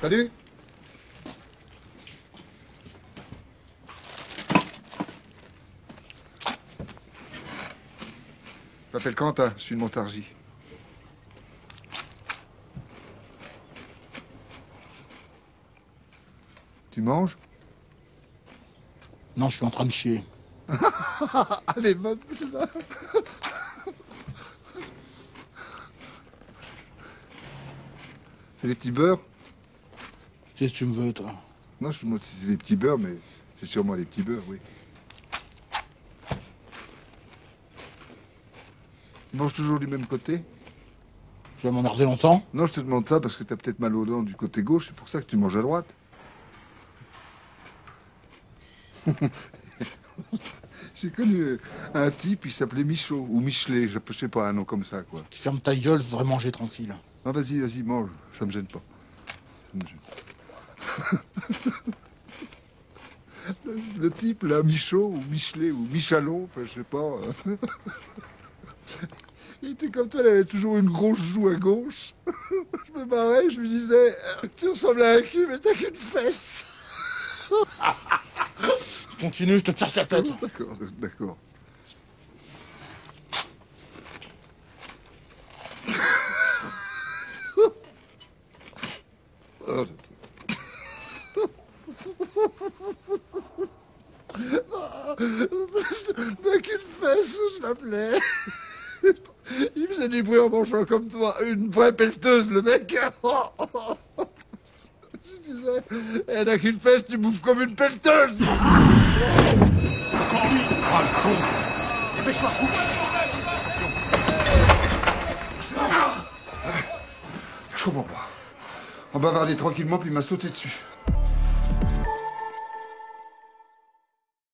Salut Je m'appelle Quentin, je suis de Montargis. Tu manges? Non, je suis en train de chier. Allez, bonne celle-là. C'est des petits beurres? Qu'est-ce que tu me veux, toi? Non, je me demande si c'est des petits beurres, mais c'est sûrement les petits beurres, oui. Tu manges toujours du même côté? Tu vas m'emmerder longtemps? Non, je te demande ça parce que t'as peut-être mal aux dents du côté gauche, c'est pour ça que tu manges à droite. J'ai connu euh, un type, il s'appelait Michaud, ou Michelet, je sais pas, un nom comme ça, quoi. Tu fermes ta gueule, je voudrais manger tranquille. Non, vas-y, vas-y, mange, ça me gêne pas. Ça me gêne. Le- Le type, là, Michaud, ou Michelet, ou Michalon, enfin, je sais pas. euh. Il était comme toi, il avait toujours une grosse joue à gauche. Je me barrais, je lui disais, tu ressembles à un cul, mais t'as qu'une fesse. Continue, je te casse la tête. D'accord, d'accord. T'as qu'une fesse, je l'appelais. Il faisait du bruit en mangeant comme toi. Une vraie pelleteuse, le mec. Je disais, elle n'a qu'une fesse, tu bouffes comme une pelleteuse. Je comprends pas. On bavardait tranquillement, puis il m'a sauté dessus.